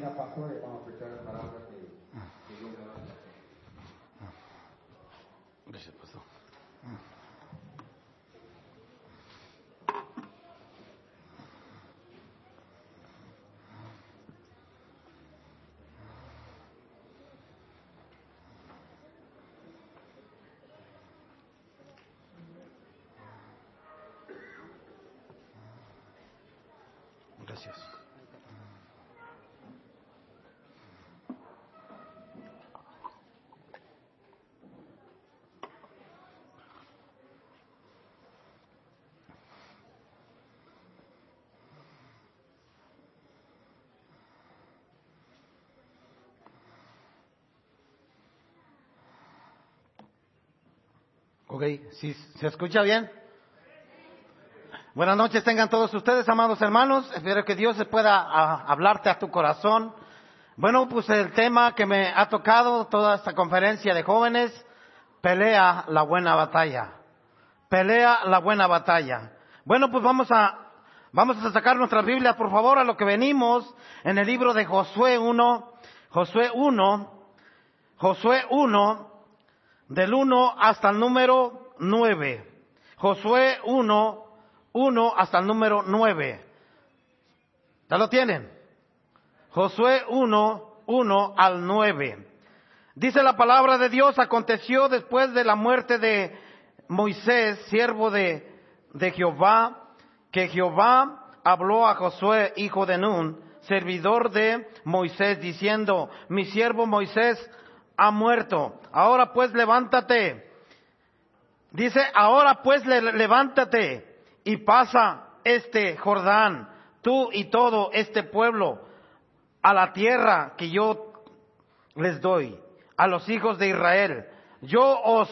venga pastor y vamos a escuchar la palabra que, que Dios le va a dar. Gracias, pastor. Gracias. Ok, ¿sí, ¿se escucha bien? Buenas noches tengan todos ustedes, amados hermanos. Espero que Dios se pueda ah, hablarte a tu corazón. Bueno, pues el tema que me ha tocado toda esta conferencia de jóvenes, pelea la buena batalla. Pelea la buena batalla. Bueno, pues vamos a, vamos a sacar nuestra Biblia, por favor, a lo que venimos en el libro de Josué 1, Josué 1, Josué 1, del 1 hasta el número 9. Josué 1, 1 hasta el número 9. ¿Ya lo tienen? Josué 1, 1 al 9. Dice la palabra de Dios, aconteció después de la muerte de Moisés, siervo de, de Jehová, que Jehová habló a Josué, hijo de Nun, servidor de Moisés, diciendo, mi siervo Moisés ha muerto. Ahora pues levántate. Dice, ahora pues le- levántate y pasa este Jordán, tú y todo este pueblo, a la tierra que yo les doy, a los hijos de Israel. Yo os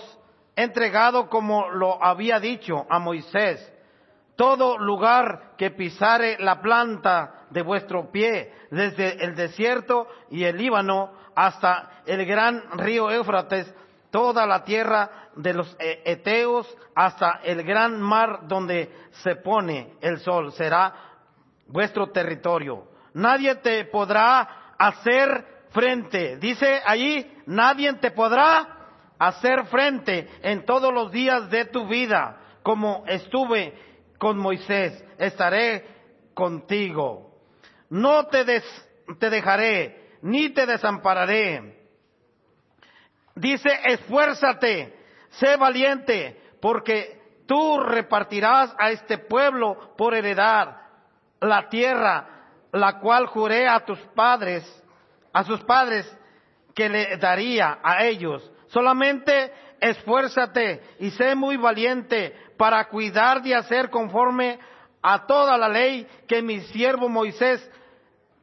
he entregado como lo había dicho a Moisés. Todo lugar que pisare la planta de vuestro pie, desde el desierto y el Líbano hasta el gran río Éufrates, toda la tierra de los eh, Eteos hasta el gran mar donde se pone el sol, será vuestro territorio. Nadie te podrá hacer frente. Dice allí, nadie te podrá hacer frente en todos los días de tu vida, como estuve con Moisés, estaré contigo. No te, des- te dejaré, ni te desampararé. Dice, esfuérzate, sé valiente, porque tú repartirás a este pueblo por heredad la tierra, la cual juré a tus padres, a sus padres, que le daría a ellos. Solamente esfuérzate y sé muy valiente para cuidar de hacer conforme a toda la ley que mi siervo Moisés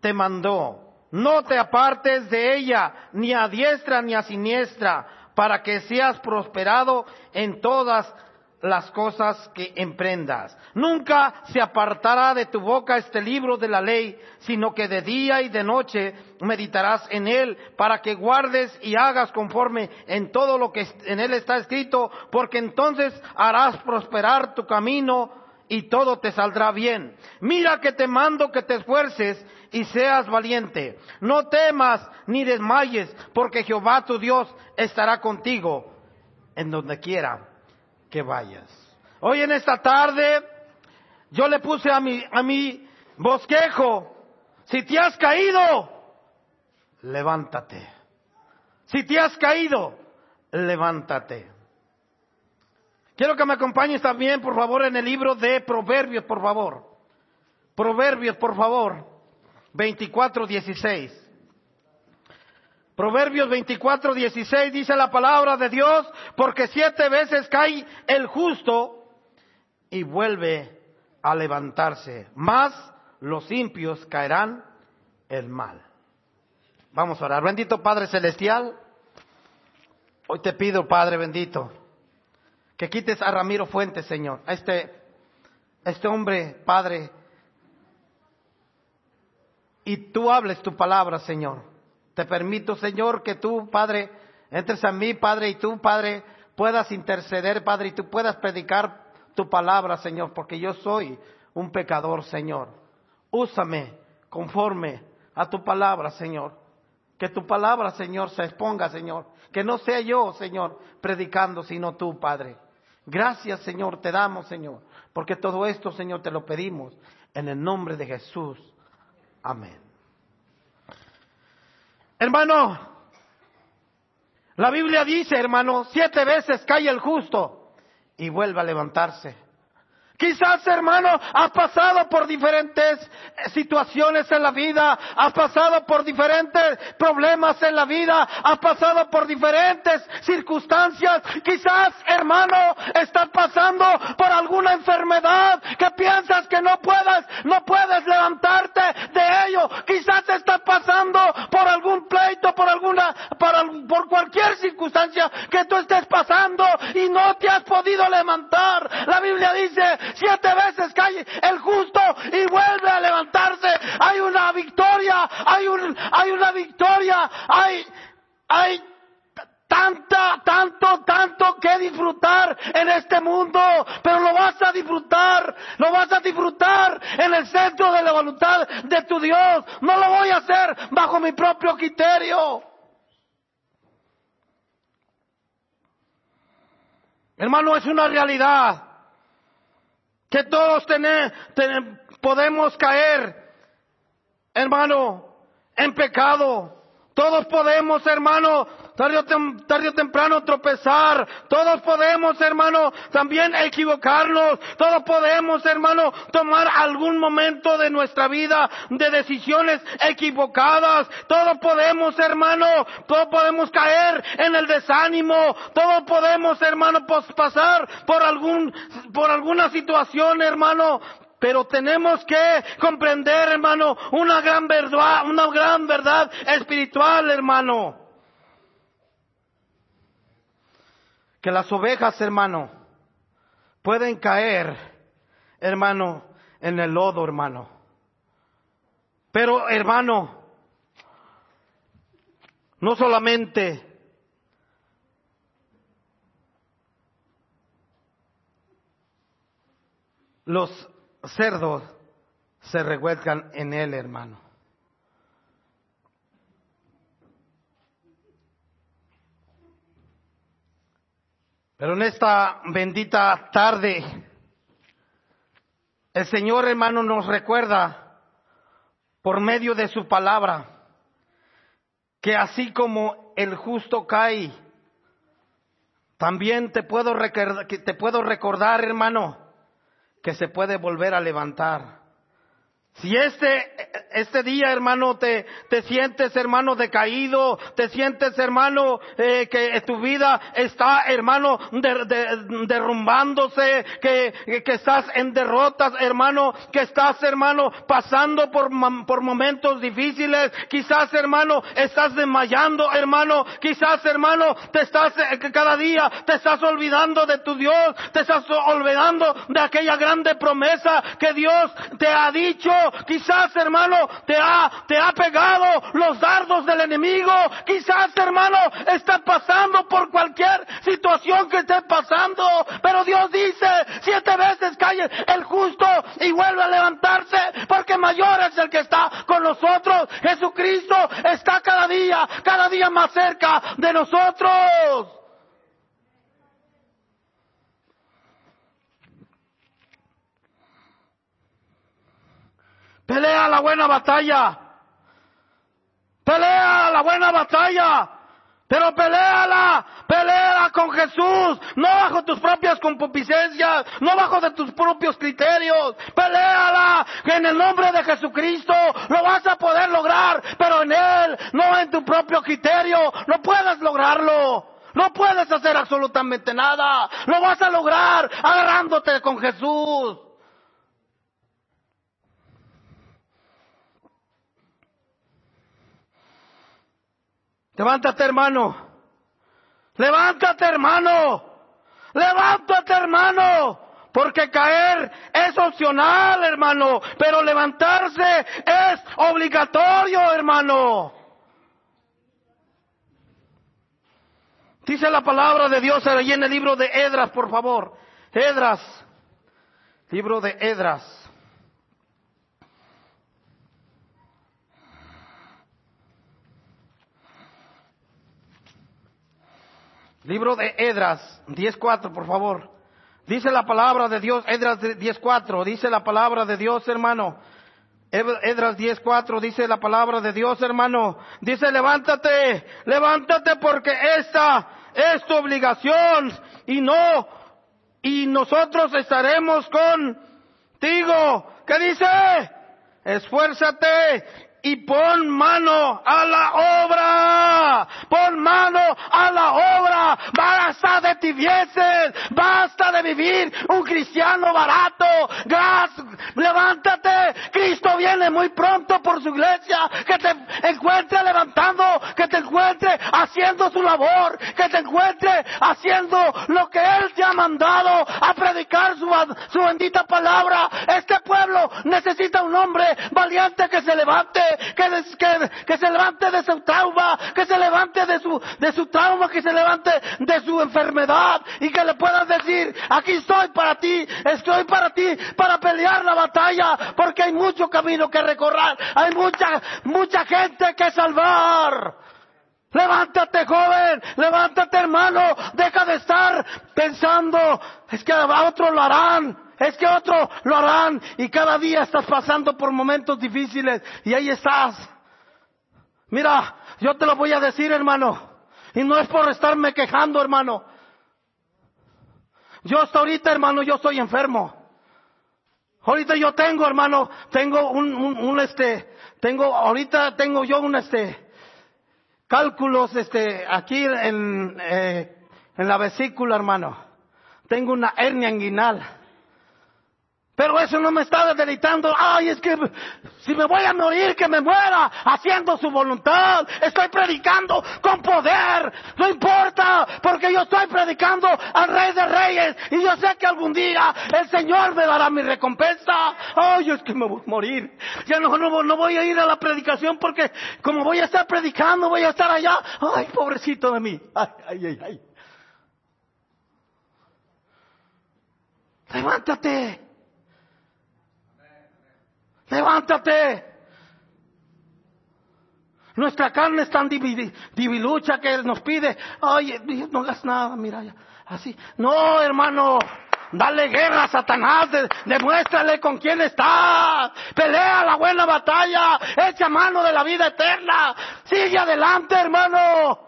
te mandó. No te apartes de ella, ni a diestra ni a siniestra, para que seas prosperado en todas las cosas que emprendas. Nunca se apartará de tu boca este libro de la ley, sino que de día y de noche meditarás en él, para que guardes y hagas conforme en todo lo que en él está escrito, porque entonces harás prosperar tu camino y todo te saldrá bien. Mira que te mando que te esfuerces y seas valiente. No temas ni desmayes, porque Jehová tu Dios estará contigo en donde quiera que vayas. Hoy en esta tarde yo le puse a mi, a mi bosquejo, si te has caído, levántate. Si te has caído, levántate. Quiero que me acompañes también, por favor, en el libro de Proverbios, por favor. Proverbios, por favor. 24, 16. Proverbios 24, 16 dice la palabra de Dios, porque siete veces cae el justo y vuelve a levantarse, más los impios caerán el mal. Vamos a orar. Bendito Padre Celestial, hoy te pido, Padre bendito, que quites a Ramiro Fuentes, Señor, a este, este hombre, Padre, y tú hables tu palabra, Señor. Te permito, Señor, que tú, Padre, entres a mí, Padre, y tú, Padre, puedas interceder, Padre, y tú puedas predicar tu palabra, Señor, porque yo soy un pecador, Señor. Úsame conforme a tu palabra, Señor. Que tu palabra, Señor, se exponga, Señor. Que no sea yo, Señor, predicando, sino tú, Padre. Gracias, Señor, te damos, Señor. Porque todo esto, Señor, te lo pedimos en el nombre de Jesús. Amén. Hermano, la Biblia dice, hermano, siete veces cae el justo y vuelve a levantarse. Quizás, hermano, has pasado por diferentes situaciones en la vida, has pasado por diferentes problemas en la vida, has pasado por diferentes circunstancias. Quizás, hermano, estás pasando por alguna enfermedad que piensas que no puedes, no puedes levantarte de ello. Quizás estás pasando por algún pleito, por alguna, por, por cualquier circunstancia que tú estés pasando y no te has podido levantar. La Biblia dice, siete veces cae el justo y vuelve a levantarse. Hay una victoria, hay un, hay una victoria, hay, hay tanta, tanto, tanto que disfrutar en este mundo, pero lo vas a disfrutar, lo vas a disfrutar en el centro de la voluntad de tu Dios. No lo voy a hacer bajo mi propio criterio. Hermano, es una realidad que todos podemos caer, hermano, en pecado. Todos podemos, hermano, tarde o, temprano tropezar. Todos podemos, hermano, también equivocarnos. Todos podemos, hermano, tomar algún momento de nuestra vida de decisiones equivocadas. Todos podemos, hermano, todos podemos caer en el desánimo. Todos podemos, hermano, pasar por algún, por alguna situación, hermano, pero tenemos que comprender, hermano, una gran verdad, una gran verdad espiritual, hermano. Que las ovejas, hermano, pueden caer, hermano, en el lodo, hermano. Pero, hermano, no solamente los cerdos se revuelcan en él, hermano. Pero en esta bendita tarde, el Señor hermano nos recuerda por medio de su palabra que así como el justo cae, también te puedo, te puedo recordar hermano que se puede volver a levantar. Si este, este día, hermano, te, te sientes, hermano, decaído, te sientes, hermano, eh, que tu vida está, hermano, derrumbándose, que, que estás en derrotas, hermano, que estás, hermano, pasando por, por momentos difíciles, quizás, hermano, estás desmayando, hermano, quizás, hermano, te estás, eh, cada día te estás olvidando de tu Dios, te estás olvidando de aquella grande promesa que Dios te ha dicho, Quizás, hermano, te ha, te ha pegado los dardos del enemigo. Quizás, hermano, estás pasando por cualquier situación que estés pasando. Pero Dios dice, siete veces cae el justo y vuelve a levantarse porque mayor es el que está con nosotros. Jesucristo está cada día, cada día más cerca de nosotros. Pelea la buena batalla. Pelea la buena batalla. Pero peleala, peleala con Jesús, no bajo tus propias concupiscencias, no bajo de tus propios criterios. Peleala, que en el nombre de Jesucristo lo vas a poder lograr, pero en Él, no en tu propio criterio, no puedes lograrlo. No puedes hacer absolutamente nada. Lo vas a lograr agarrándote con Jesús. Levántate, hermano. Levántate, hermano. Levántate, hermano. Porque caer es opcional, hermano. Pero levantarse es obligatorio, hermano. Dice la palabra de Dios ahí en el libro de Edras, por favor. Edras. Libro de Edras. Libro de Edras 10.4, por favor. Dice la palabra de Dios, Edras 10.4, dice la palabra de Dios, hermano. Edras 10.4 dice la palabra de Dios, hermano. Dice, levántate, levántate porque esta es tu obligación y no, y nosotros estaremos contigo. ¿Qué dice? Esfuérzate y pon mano a la obra. Pon mano a la obra. Basta de tibieces. Basta de vivir un cristiano barato. Gas, levántate. Cristo viene muy pronto por su iglesia. Que te encuentre levantando. Que te encuentre haciendo su labor. Que te encuentre haciendo lo que Él te ha mandado a predicar su, su bendita palabra. Este pueblo necesita un hombre valiente que se levante que, se levante de su trauma, que se levante de su, de su trauma, que se levante de su enfermedad y que le puedas decir, aquí estoy para ti, estoy para ti, para pelear la batalla, porque hay mucho camino que recorrer, hay mucha, mucha gente que salvar. Levántate joven, levántate hermano, deja de estar pensando, es que a otros lo harán, es que otros lo harán y cada día estás pasando por momentos difíciles y ahí estás. Mira, yo te lo voy a decir, hermano, y no es por estarme quejando, hermano. Yo hasta ahorita, hermano, yo estoy enfermo. Ahorita yo tengo, hermano, tengo un, un, este, tengo, ahorita tengo yo un este, cálculos, este, aquí en, eh, en la vesícula, hermano. Tengo una hernia inguinal. Pero eso no me está deleitando. Ay, es que si me voy a morir, que me muera haciendo su voluntad. Estoy predicando con poder. No importa, porque yo estoy predicando al Rey de Reyes. Y yo sé que algún día el Señor me dará mi recompensa. Ay, es que me voy a morir. Ya no, no, no voy a ir a la predicación porque como voy a estar predicando, voy a estar allá. Ay, pobrecito de mí. Ay, ay, ay, ay. Levántate. Levántate. Nuestra carne es tan divilucha que nos pide, ay, no hagas nada, mira, así. No, hermano, dale guerra a Satanás, demuéstrale con quién está. Pelea la buena batalla, echa mano de la vida eterna. Sigue adelante, hermano.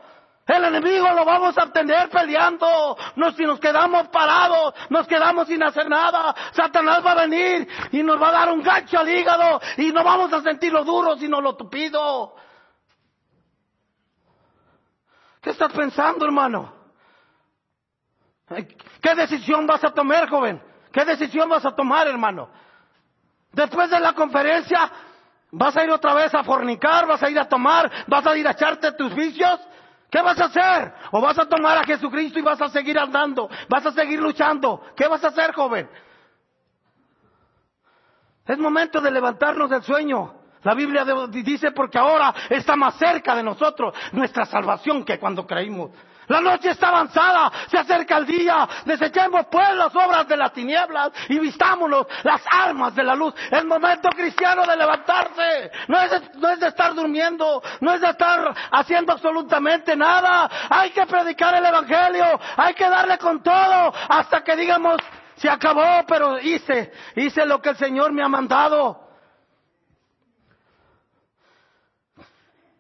El enemigo lo vamos a obtener peleando. No, si nos quedamos parados, nos quedamos sin hacer nada, Satanás va a venir y nos va a dar un gancho al hígado y no vamos a sentir lo duro, sino lo tupido. ¿Qué estás pensando, hermano? ¿Qué decisión vas a tomar, joven? ¿Qué decisión vas a tomar, hermano? Después de la conferencia, ¿vas a ir otra vez a fornicar? ¿Vas a ir a tomar? ¿Vas a ir a echarte tus vicios? ¿Qué vas a hacer? ¿O vas a tomar a Jesucristo y vas a seguir andando? ¿Vas a seguir luchando? ¿Qué vas a hacer, joven? Es momento de levantarnos del sueño. La Biblia dice porque ahora está más cerca de nosotros nuestra salvación que cuando creímos. La noche está avanzada, se acerca el día. Desechemos pues las obras de las tinieblas y vistámonos las armas de la luz. El momento cristiano de levantarse no es, no es de estar durmiendo, no es de estar haciendo absolutamente nada. Hay que predicar el Evangelio, hay que darle con todo hasta que digamos, se acabó, pero hice, hice lo que el Señor me ha mandado.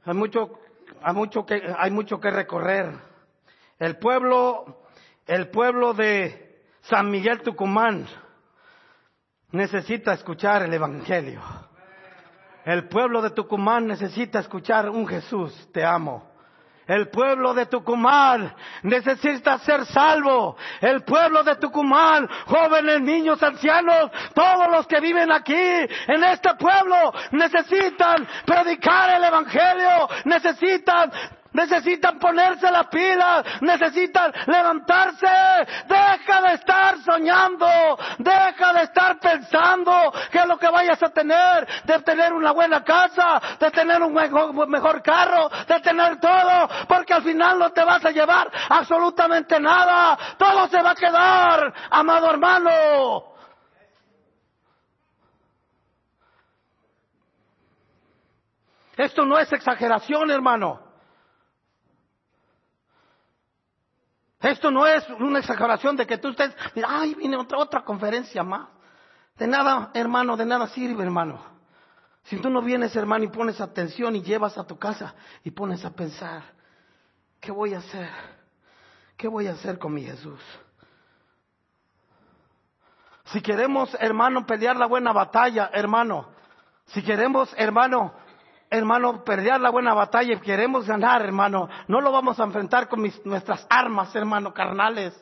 Hay mucho, hay mucho que, hay mucho que recorrer. El pueblo, el pueblo de San Miguel Tucumán necesita escuchar el Evangelio. El pueblo de Tucumán necesita escuchar un Jesús, te amo. El pueblo de Tucumán necesita ser salvo. El pueblo de Tucumán, jóvenes, niños, ancianos, todos los que viven aquí en este pueblo necesitan predicar el Evangelio, necesitan necesitan ponerse la pila, necesitan levantarse. Deja de estar soñando, deja de estar pensando que lo que vayas a tener, de tener una buena casa, de tener un mejor carro, de tener todo, porque al final no te vas a llevar absolutamente nada. Todo se va a quedar, amado hermano. Esto no es exageración, hermano. Esto no es una exageración de que tú estés, mira, ay, viene otra, otra conferencia más. De nada, hermano, de nada sirve, hermano. Si tú no vienes, hermano, y pones atención y llevas a tu casa y pones a pensar, ¿qué voy a hacer? ¿Qué voy a hacer con mi Jesús? Si queremos, hermano, pelear la buena batalla, hermano, si queremos, hermano, hermano, pelear la buena batalla queremos ganar, hermano, no lo vamos a enfrentar con mis- nuestras armas, hermano, carnales.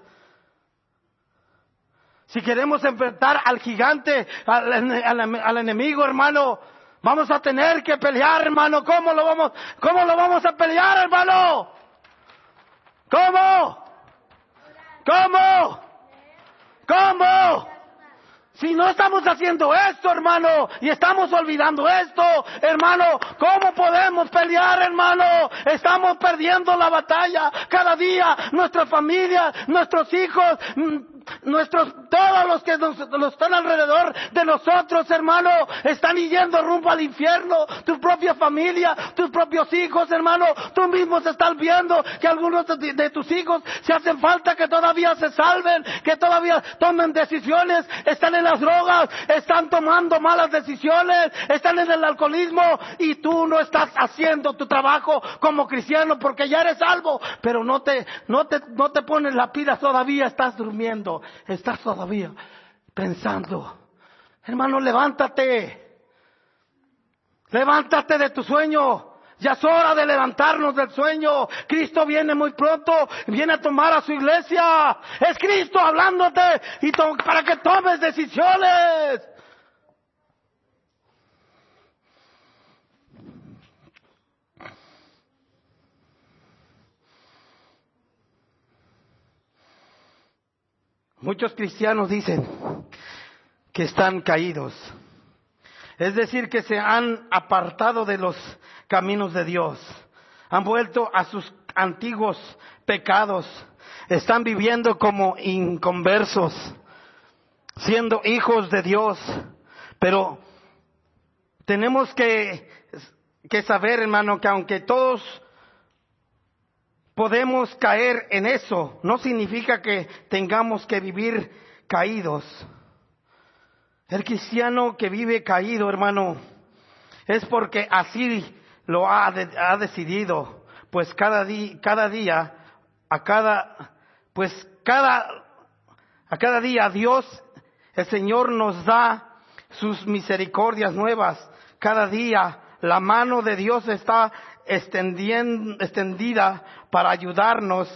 Si queremos enfrentar al gigante, al, al enemigo, hermano, vamos a tener que pelear, hermano. ¿Cómo lo vamos, cómo lo vamos a pelear, hermano? ¿Cómo? ¿Cómo? ¿Cómo? Si no estamos haciendo esto, hermano, y estamos olvidando esto, hermano, ¿cómo podemos pelear, hermano? Estamos perdiendo la batalla cada día. Nuestra familia, nuestros hijos, mm, nuestros, todos los que nos, están alrededor de nosotros, hermano, están yendo rumbo al infierno. Tu propia familia, tus propios hijos, hermano, tú mismo estás viendo que algunos de, de tus hijos se hacen falta que todavía se salven, que todavía tomen decisiones, están en las drogas, están tomando malas decisiones, están en el alcoholismo y tú no estás haciendo tu trabajo como cristiano porque ya eres salvo, pero no te, no te, no te pones la pila todavía, estás durmiendo, estás todavía pensando. Hermano, levántate. Levántate de tu sueño. Ya es hora de levantarnos del sueño. Cristo viene muy pronto, viene a tomar a su iglesia. Es Cristo hablándote y para que tomes decisiones. Muchos cristianos dicen que están caídos. Es decir, que se han apartado de los caminos de Dios. Han vuelto a sus antiguos pecados. Están viviendo como inconversos, siendo hijos de Dios. Pero tenemos que, que saber, hermano, que aunque todos podemos caer en eso, no significa que tengamos que vivir caídos. El cristiano que vive caído, hermano, es porque así lo ha, de- ha decidido, pues cada día, cada día, a cada, pues cada, a cada día Dios, el Señor nos da sus misericordias nuevas. Cada día la mano de Dios está extendida para ayudarnos.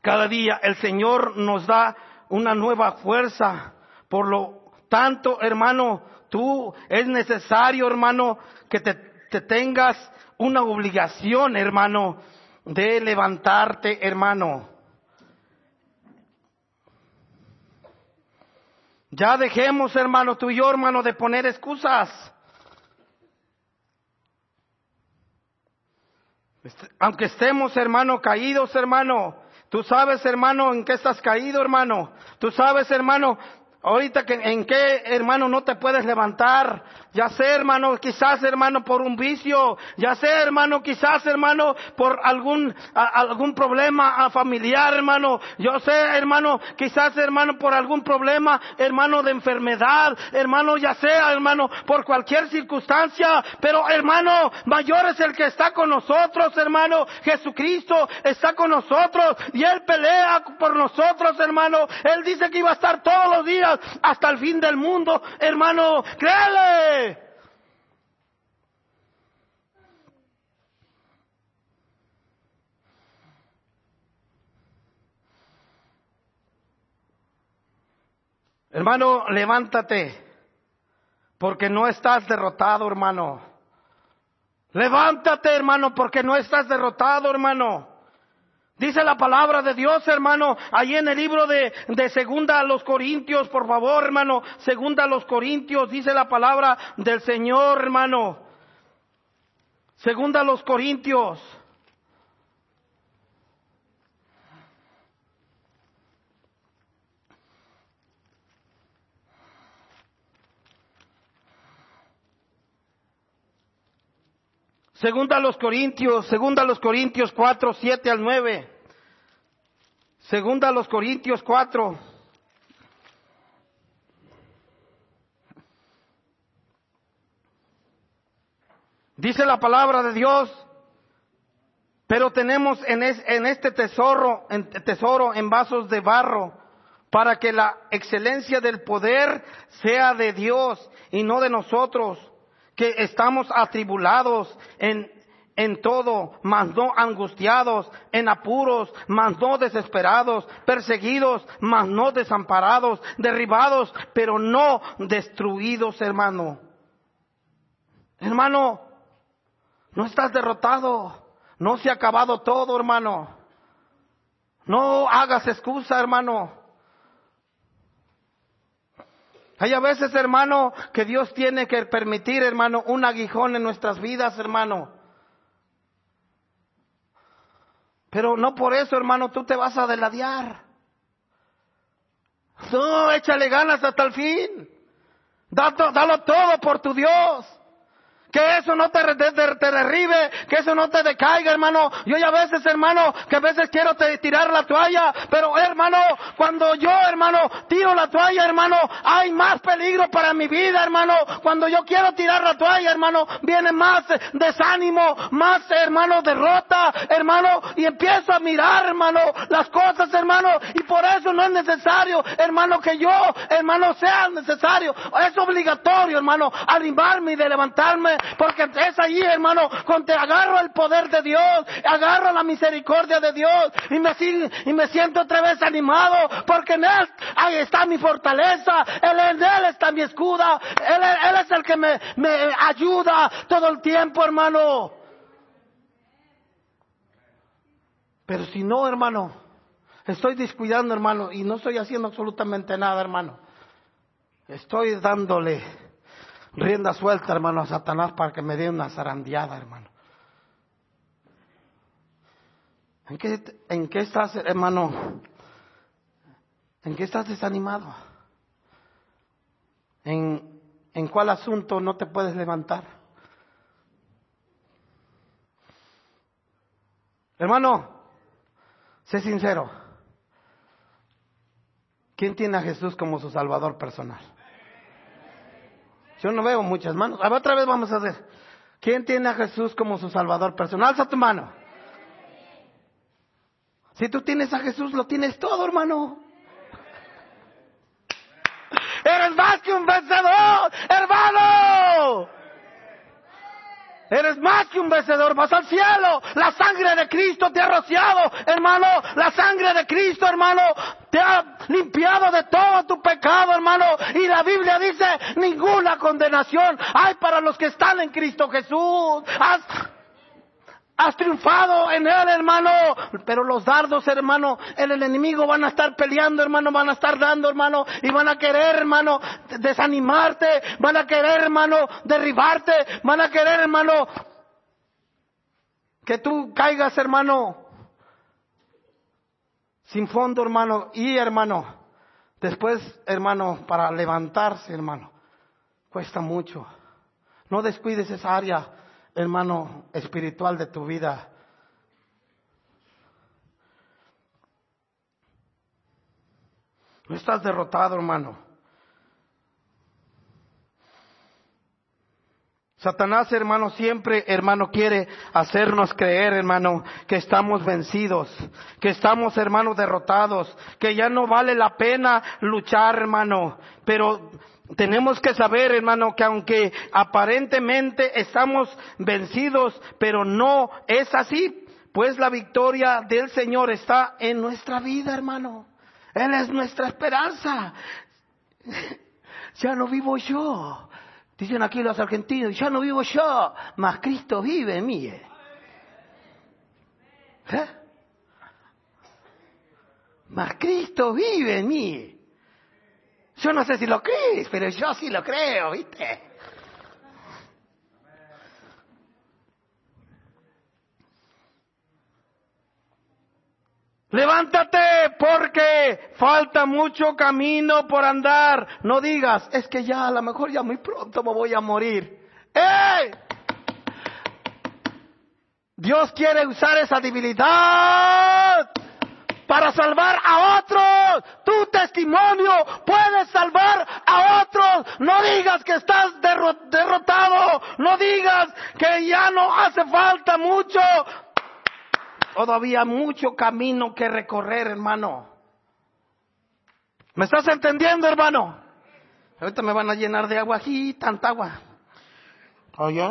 Cada día el Señor nos da una nueva fuerza. Por lo tanto, hermano, tú es necesario, hermano, que te, te tengas una obligación, hermano, de levantarte, hermano. Ya dejemos, hermano, tú y yo, hermano, de poner excusas. Este- Aunque estemos, hermano, caídos, hermano. Tú sabes, hermano, en qué estás caído, hermano. Tú sabes, hermano, ahorita que en qué, hermano, no te puedes levantar. Ya sé, hermano, quizás, hermano, por un vicio. Ya sé, hermano, quizás, hermano, por algún, algún problema familiar, hermano. Yo sé, hermano, quizás, hermano, por algún problema, hermano, de enfermedad. Hermano, ya sea, hermano, por cualquier circunstancia. Pero, hermano, mayor es el que está con nosotros, hermano. Jesucristo está con nosotros y Él pelea por nosotros, hermano. Él dice que iba a estar todos los días hasta el fin del mundo, hermano. Créele. Hermano, levántate, porque no estás derrotado, hermano. Levántate, hermano, porque no estás derrotado, hermano. Dice la palabra de Dios, hermano, ahí en el libro de, de Segunda a los Corintios, por favor, hermano, Segunda a los Corintios, dice la palabra del Señor, hermano. Segunda a los Corintios. Segunda a los Corintios, segunda a los Corintios 4, 7 al 9. Segunda a los Corintios 4. Dice la palabra de Dios, pero tenemos en, en este tesoro, en, tesoro en vasos de barro, para que la excelencia del poder sea de Dios y no de nosotros, que estamos atribulados en, en todo, mas no angustiados, en apuros, mas no desesperados, perseguidos, mas no desamparados, derribados, pero no destruidos, hermano. Hermano, no estás derrotado. No se ha acabado todo, hermano. No hagas excusa, hermano. Hay a veces, hermano, que Dios tiene que permitir, hermano, un aguijón en nuestras vidas, hermano. Pero no por eso, hermano, tú te vas a deladear. No, échale ganas hasta el fin. Dalo todo por tu Dios que eso no te, derribe, que eso no te decaiga, hermano. Yo ya a veces, hermano, que a veces quiero tirar la toalla, pero hermano, cuando yo, hermano, tiro la toalla, hermano, hay más peligro para mi vida, hermano. Cuando yo quiero tirar la toalla, hermano, viene más desánimo, más, hermano, derrota, hermano, y empiezo a mirar, hermano, las cosas, hermano, y por eso no es necesario, hermano, que yo, hermano, sea necesario. Es obligatorio, hermano, animarme y de levantarme porque es allí, hermano, cuando agarro el poder de Dios, agarro la misericordia de Dios y me, siento otra vez animado, porque en Él, ahí está mi fortaleza, en Él está mi escuda, Él, es el que me ayuda todo el tiempo, hermano. Pero si no, hermano, estoy descuidando, hermano, y no estoy haciendo absolutamente nada, hermano. Estoy dándole rienda suelta, hermano, a Satanás para que me dé una zarandeada, hermano. ¿En qué, ¿En qué estás, hermano? ¿En qué estás desanimado? ¿En, ¿En cuál asunto no te puedes levantar? Hermano, sé sincero. ¿Quién tiene a Jesús como su Salvador personal? Yo no veo muchas manos. A ver, otra vez vamos a hacer. ¿Quién tiene a Jesús como su Salvador personal? Alza tu mano. Si tú tienes a Jesús, lo tienes todo, hermano. Eres más que un vencedor, hermano. Eres más que un vencedor, vas al cielo. La sangre de Cristo te ha rociado, hermano. La sangre de Cristo, hermano, te ha limpiado de todo tu pecado, hermano. Y la Biblia dice, ninguna condenación hay para los que están en Cristo Jesús. Has triunfado en él, hermano. Pero los dardos, hermano, en el enemigo van a estar peleando, hermano, van a estar dando, hermano, y van a querer, hermano, desanimarte, van a querer, hermano, derribarte, van a querer, hermano, que tú caigas, hermano, sin fondo, hermano, y hermano, después, hermano, para levantarse, hermano, cuesta mucho. No descuides esa área hermano, espiritual de tu vida. No estás derrotado, hermano. Satanás, hermano, siempre, hermano, quiere hacernos creer, hermano, que estamos vencidos, que estamos, hermano, derrotados, que ya no vale la pena luchar, hermano. Pero tenemos que saber, hermano, que aunque aparentemente estamos vencidos, pero no es así, pues la victoria del Señor está en nuestra vida, hermano. Él es nuestra esperanza. Ya no vivo yo. Dicen aquí los argentinos, ya no vivo yo, mas Cristo vive en mí. ¿Eh? Mas Cristo vive en mí. Yo no sé si lo crees, pero yo sí lo creo, ¿viste? Levántate porque falta mucho camino por andar. No digas, es que ya a lo mejor ya muy pronto me voy a morir. ¡Eh! Dios quiere usar esa debilidad para salvar a otros. Tu testimonio puede salvar a otros. No digas que estás derrotado. No digas que ya no hace falta mucho. Todavía mucho camino que recorrer, hermano. ¿Me estás entendiendo, hermano? Ahorita me van a llenar de agua aquí, tanta agua. Oye.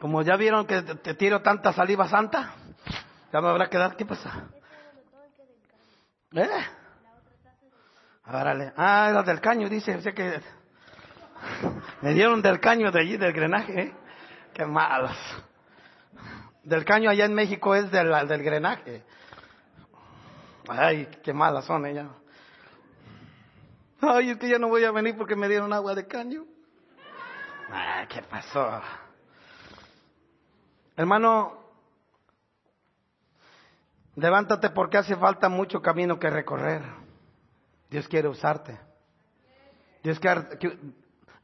Como ya vieron que te tiro tanta saliva santa, ya me habrá quedado. ¿Qué pasa? ¿Eh? Árale. Ah, era del caño, dice. O sea que me dieron del caño de allí, del grenaje. ¿eh? Qué malos. Del caño allá en México es del, del grenaje. Ay, qué malas son ellas. Ay, es que ya no voy a venir porque me dieron agua de caño. Ay, ¿qué pasó? Hermano, levántate porque hace falta mucho camino que recorrer. Dios quiere usarte. Dios quiere,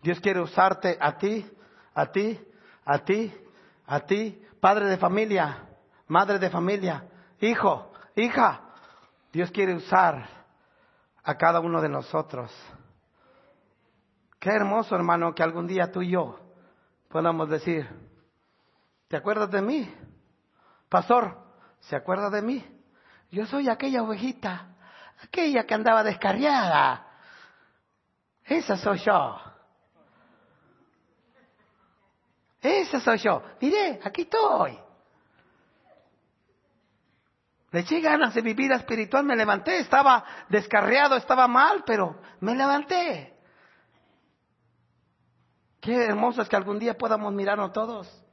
Dios quiere usarte a ti, a ti, a ti, a ti, padre de familia, madre de familia, hijo, hija. Dios quiere usar a cada uno de nosotros. Qué hermoso, hermano, que algún día tú y yo podamos decir, ¿Te acuerdas de mí? Pastor, ¿se acuerda de mí? Yo soy aquella ovejita, aquella que andaba descarriada. Esa soy yo. Esa soy yo. Mire, aquí estoy. Le eché ganas de mi vida espiritual, me levanté, estaba descarriado, estaba mal, pero me levanté. Qué hermoso es que algún día podamos mirarnos todos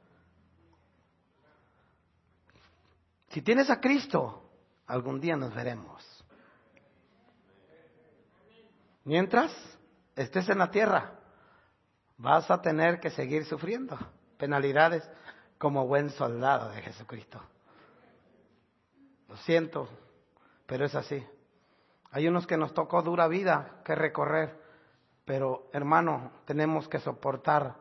Si tienes a Cristo, algún día nos veremos. Mientras estés en la tierra, vas a tener que seguir sufriendo penalidades como buen soldado de Jesucristo. Lo siento, pero es así. Hay unos que nos tocó dura vida que recorrer, pero hermano, tenemos que soportar.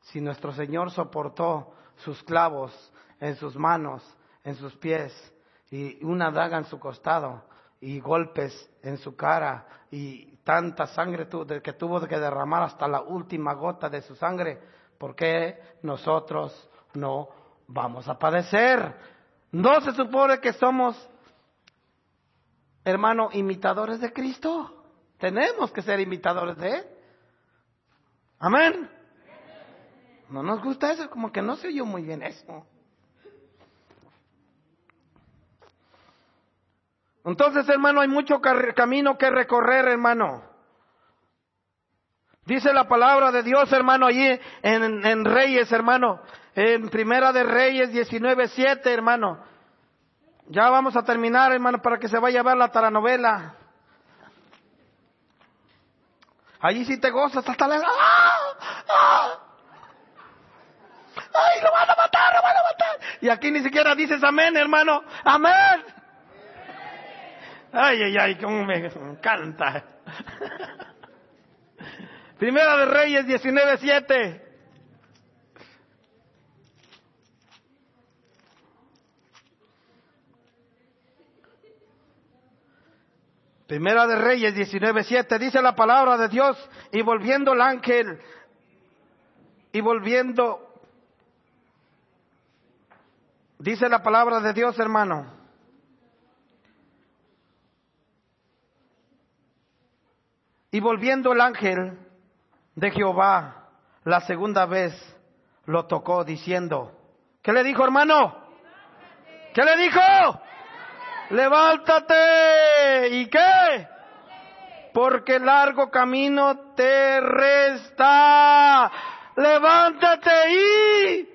Si nuestro Señor soportó sus clavos en sus manos, en sus pies y una daga en su costado y golpes en su cara y tanta sangre que tuvo que derramar hasta la última gota de su sangre, ¿por qué nosotros no vamos a padecer? ¿No se supone que somos, hermano, imitadores de Cristo? Tenemos que ser imitadores de Él. Amén. No nos gusta eso, como que no sé yo muy bien eso. Entonces, hermano, hay mucho camino que recorrer, hermano. Dice la palabra de Dios, hermano, allí en, Reyes, hermano. En Primera de Reyes 19.7, hermano. Ya vamos a terminar, hermano, para que se vaya a ver la taranovela. Allí sí te gozas hasta la... ¡Ah! ¡Ah! ¡Ay, lo van a matar, lo van a matar! Y aquí ni siquiera dices amén, hermano. Amén. Ay, ay, ay, cómo me encanta. Primera de Reyes 19.7. Primera de Reyes 19.7 dice la palabra de Dios y volviendo el ángel y volviendo dice la palabra de Dios hermano Y volviendo el ángel de Jehová la segunda vez lo tocó diciendo, ¿qué le dijo hermano? ¿Qué le dijo? Levántate. ¿Y qué? Porque largo camino te resta. Levántate y...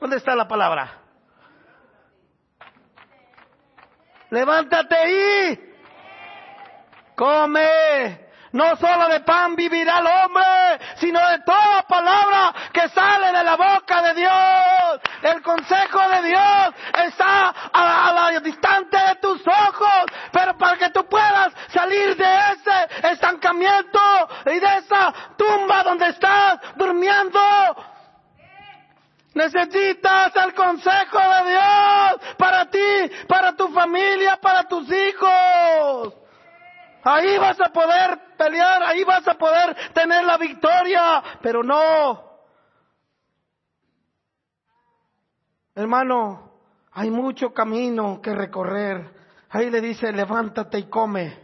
¿Dónde está la palabra? Levántate y... Come no solo de pan vivirá el hombre, sino de toda palabra que sale de la boca de Dios. El consejo de Dios está a la, distante de tus ojos, pero para que tú puedas salir de ese estancamiento y de esa tumba donde estás durmiendo, Necesitas el consejo de Dios para ti, para tu familia, para tus hijos. Ahí vas a poder pelear, ahí vas a poder tener la victoria, pero no. Hermano, hay mucho camino que recorrer. Ahí le dice, levántate y come,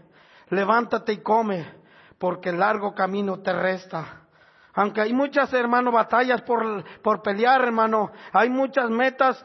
levántate y come, porque el largo camino te resta. Aunque hay muchas, hermano, batallas por, por pelear, hermano, hay muchas metas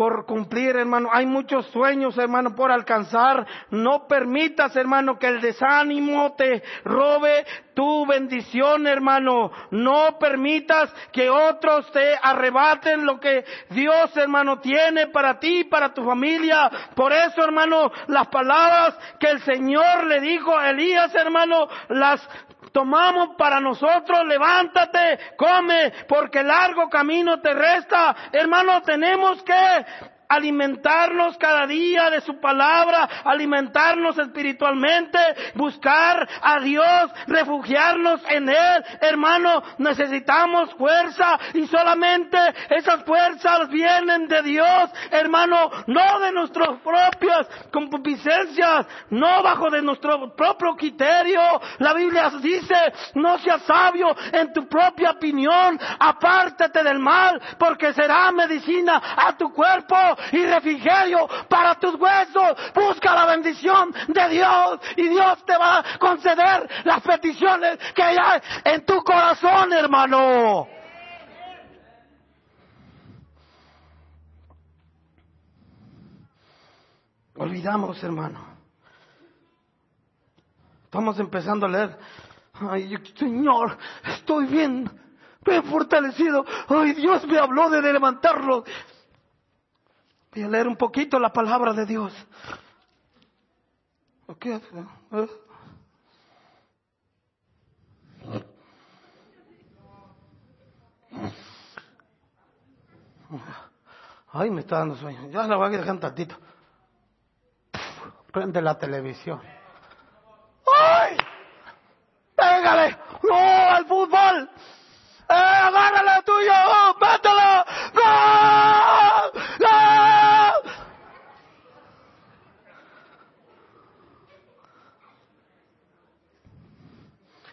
por cumplir, hermano. Hay muchos sueños, hermano, por alcanzar. No permitas, hermano, que el desánimo te robe tu bendición, hermano. No permitas que otros te arrebaten lo que Dios, hermano, tiene para ti, para tu familia. Por eso, hermano, las palabras que el Señor le dijo a Elías, hermano, las tomamos para nosotros, levántate, come, porque largo camino te resta. Hermano, tenemos que alimentarnos cada día de su palabra, alimentarnos espiritualmente, buscar a Dios, refugiarnos en Él. Hermano, necesitamos fuerza y solamente esas fuerzas vienen de Dios, hermano, no de nuestras propias concupiscencias, no bajo de nuestro propio criterio. La Biblia dice, no seas sabio en tu propia opinión, apártate del mal, porque será medicina a tu cuerpo y refrigerio para tus huesos. Busca la bendición de Dios y Dios te va a conceder las peticiones que hay en tu corazón, hermano. Olvidamos, hermano. Estamos empezando a leer. Ay, Señor, estoy bien, bien fortalecido. Ay, Dios me habló de levantarlo. Voy a leer un poquito la palabra de Dios. Okay. Ay, me está dando sueño. Ya la voy a dejar un tantito. Prende la televisión.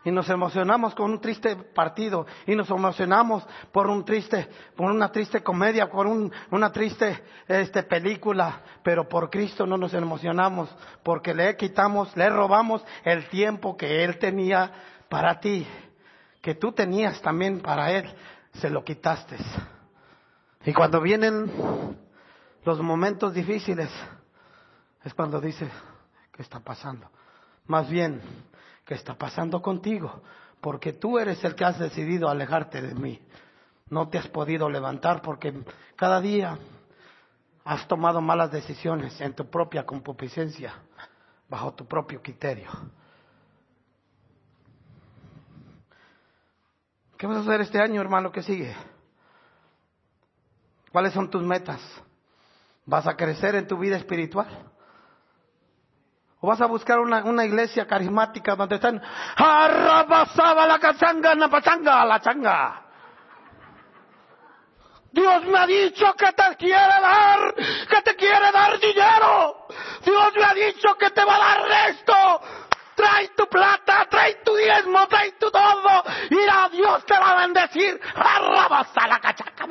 Y nos emocionamos con un triste partido y nos emocionamos por un triste por una triste comedia por un, una triste este película pero por Cristo no nos emocionamos porque le quitamos le robamos el tiempo que él tenía para ti que tú tenías también para él se lo quitaste. Y cuando vienen los momentos difíciles es cuando dice qué está pasando más bien ¿Qué está pasando contigo? Porque tú eres el que has decidido alejarte de mí. No te has podido levantar porque cada día has tomado malas decisiones en tu propia concupiscencia, bajo tu propio criterio. ¿Qué vas a hacer este año, hermano, que sigue? ¿Cuáles son tus metas? ¿Vas a crecer en tu vida espiritual? ¿O vas a buscar una, una iglesia carismática donde están arrabasaba la cachanga, napachanga, la changa? Dios me ha dicho que te quiere dar, que te quiere dar dinero. Dios me ha dicho que te va a dar resto. Trae tu plata, trae tu diezmo, trae tu todo. Mira, Dios te va a bendecir. Arrabasa la cachaca,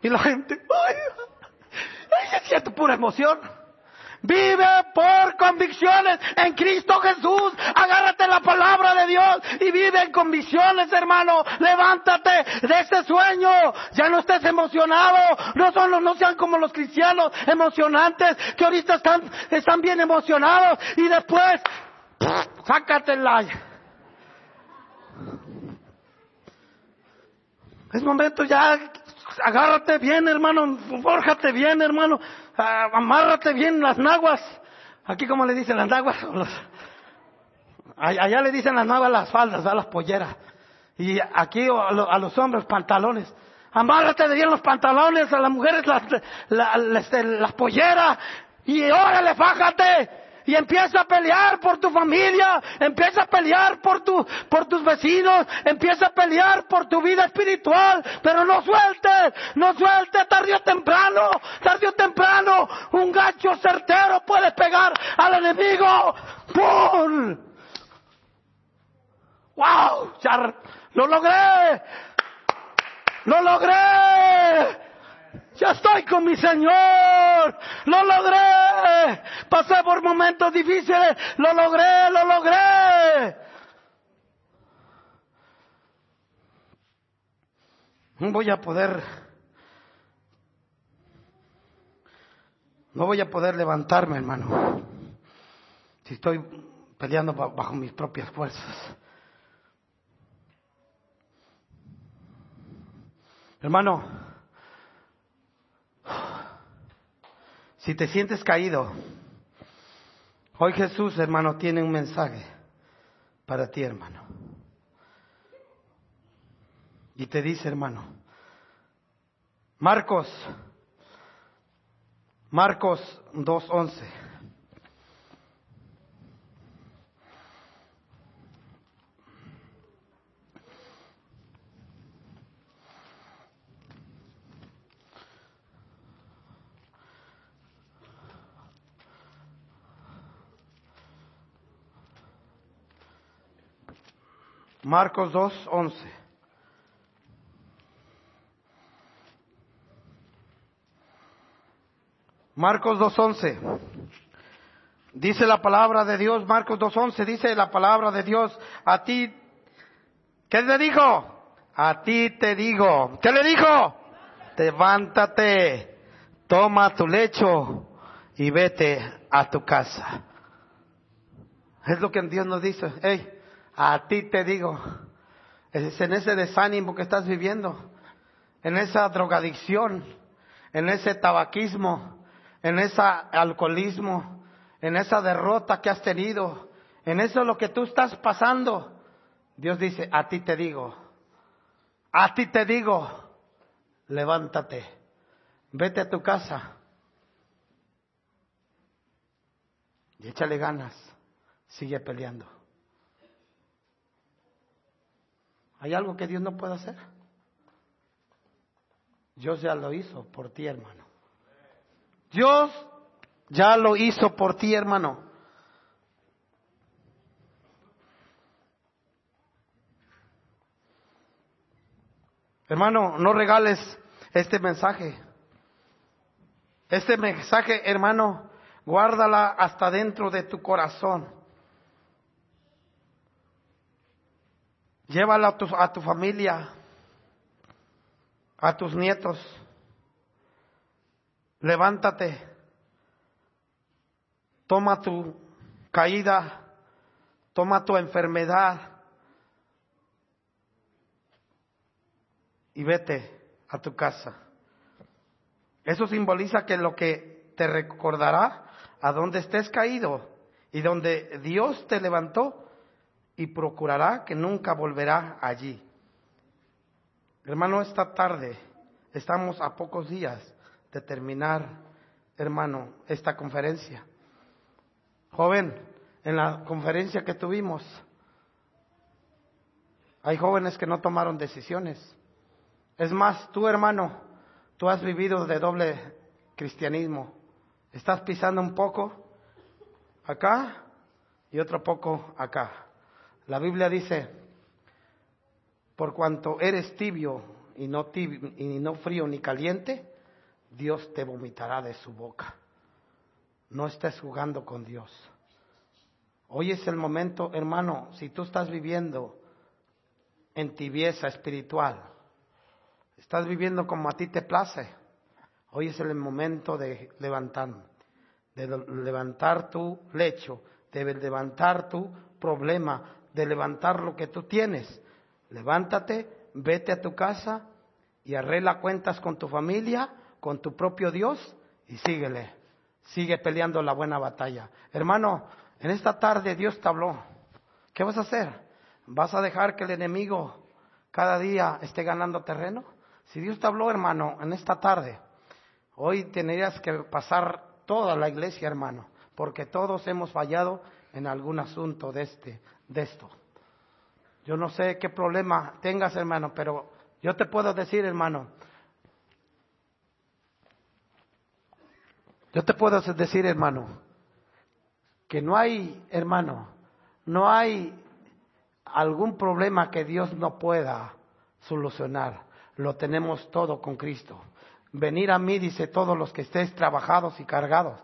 Y la gente, ay, siente pura emoción. Vive por convicciones en Cristo Jesús. Agárrate la palabra de Dios y vive en convicciones, hermano. Levántate de ese sueño. Ya no estés emocionado. No son los, no sean como los cristianos emocionantes que ahorita están, están bien emocionados y después, sácatela. Es momento ya agárrate bien, hermano, fórjate bien, hermano, ah, amárrate bien las naguas. Aquí como le dicen las naguas, allá le dicen las naguas las faldas, a las polleras. Y aquí a los hombres pantalones. Amárrate bien los pantalones, a las mujeres las, este, las polleras. Y órale, fájate. Y empieza a pelear por tu familia, empieza a pelear por, tu, por tus vecinos, empieza a pelear por tu vida espiritual, pero no sueltes, no sueltes tarde o temprano, tarde o temprano, un gacho certero puede pegar al enemigo. ¡Pum! ¡Wow! Lo logré. Lo logré. Ya estoy con mi Señor. Lo logré. Pasé por momentos difíciles. Lo logré, lo logré. No voy a poder. No voy a poder levantarme, hermano. Si estoy peleando bajo mis propias fuerzas. Hermano, si te sientes caído, hoy Jesús, hermano, tiene un mensaje para ti, hermano. Y te dice, hermano, Marcos, Marcos 2.11. Marcos 2, 11. Marcos 2.11. Dice la palabra de Dios, Marcos 2.11, dice la palabra de Dios, a ti, ¿qué le dijo? A ti te digo, ¿qué le dijo? Levántate, toma tu lecho y vete a tu casa. Es lo que Dios nos dice. Hey, a ti te digo, es en ese desánimo que estás viviendo, en esa drogadicción, en ese tabaquismo, en ese alcoholismo, en esa derrota que has tenido, en eso lo que tú estás pasando. Dios dice, a ti te digo, a ti te digo, levántate, vete a tu casa y échale ganas, sigue peleando. ¿Hay algo que Dios no pueda hacer? Dios ya lo hizo por ti, hermano. Dios ya lo hizo por ti, hermano. Hermano, no regales este mensaje. Este mensaje, hermano, guárdala hasta dentro de tu corazón. Llévala a tu, a tu familia, a tus nietos. Levántate. Toma tu caída, toma tu enfermedad y vete a tu casa. Eso simboliza que lo que te recordará a donde estés caído y donde Dios te levantó y procurará que nunca volverá allí. Hermano, esta tarde estamos a pocos días de terminar, hermano, esta conferencia. Joven, en la conferencia que tuvimos, hay jóvenes que no tomaron decisiones. Es más, tú hermano, tú has vivido de doble cristianismo. Estás pisando un poco acá y otro poco acá. La Biblia dice, por cuanto eres tibio y no, tibio, y no frío ni caliente, Dios te vomitará de su boca. No estés jugando con Dios. Hoy es el momento, hermano, si tú estás viviendo en tibieza espiritual, estás viviendo como a ti te place, hoy es el momento de levantar, de levantar tu lecho, de levantar tu problema, de levantar lo que tú tienes. Levántate, vete a tu casa y arregla cuentas con tu familia, con tu propio Dios y síguele. Sigue peleando la buena batalla. Hermano, en esta tarde Dios te habló. ¿Qué vas a hacer? ¿Vas a dejar que el enemigo cada día esté ganando terreno? Si Dios te habló, hermano, en esta tarde, hoy tendrías que pasar toda la iglesia, hermano, porque todos hemos fallado en algún asunto de este, de esto. Yo no sé qué problema tengas, hermano, pero yo te puedo decir, hermano, yo te puedo decir, hermano, que no hay, hermano, no hay algún problema que Dios no pueda solucionar. Lo tenemos todo con Cristo. Venir a mí, dice todos los que estéis trabajados y cargados,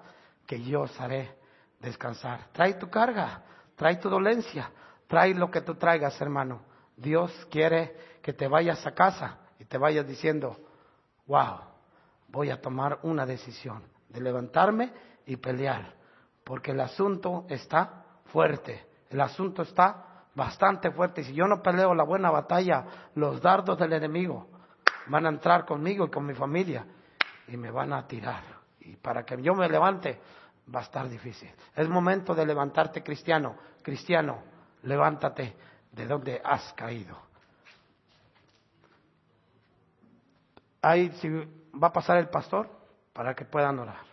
que yo os haré descansar. Trae tu carga, trae tu dolencia, trae lo que tú traigas, hermano. Dios quiere que te vayas a casa y te vayas diciendo, wow, voy a tomar una decisión de levantarme y pelear, porque el asunto está fuerte, el asunto está bastante fuerte. Y si yo no peleo la buena batalla, los dardos del enemigo van a entrar conmigo y con mi familia y me van a tirar. Y para que yo me levante va a estar difícil. Es momento de levantarte cristiano. Cristiano, levántate de donde has caído. Ahí si va a pasar el pastor para que puedan orar.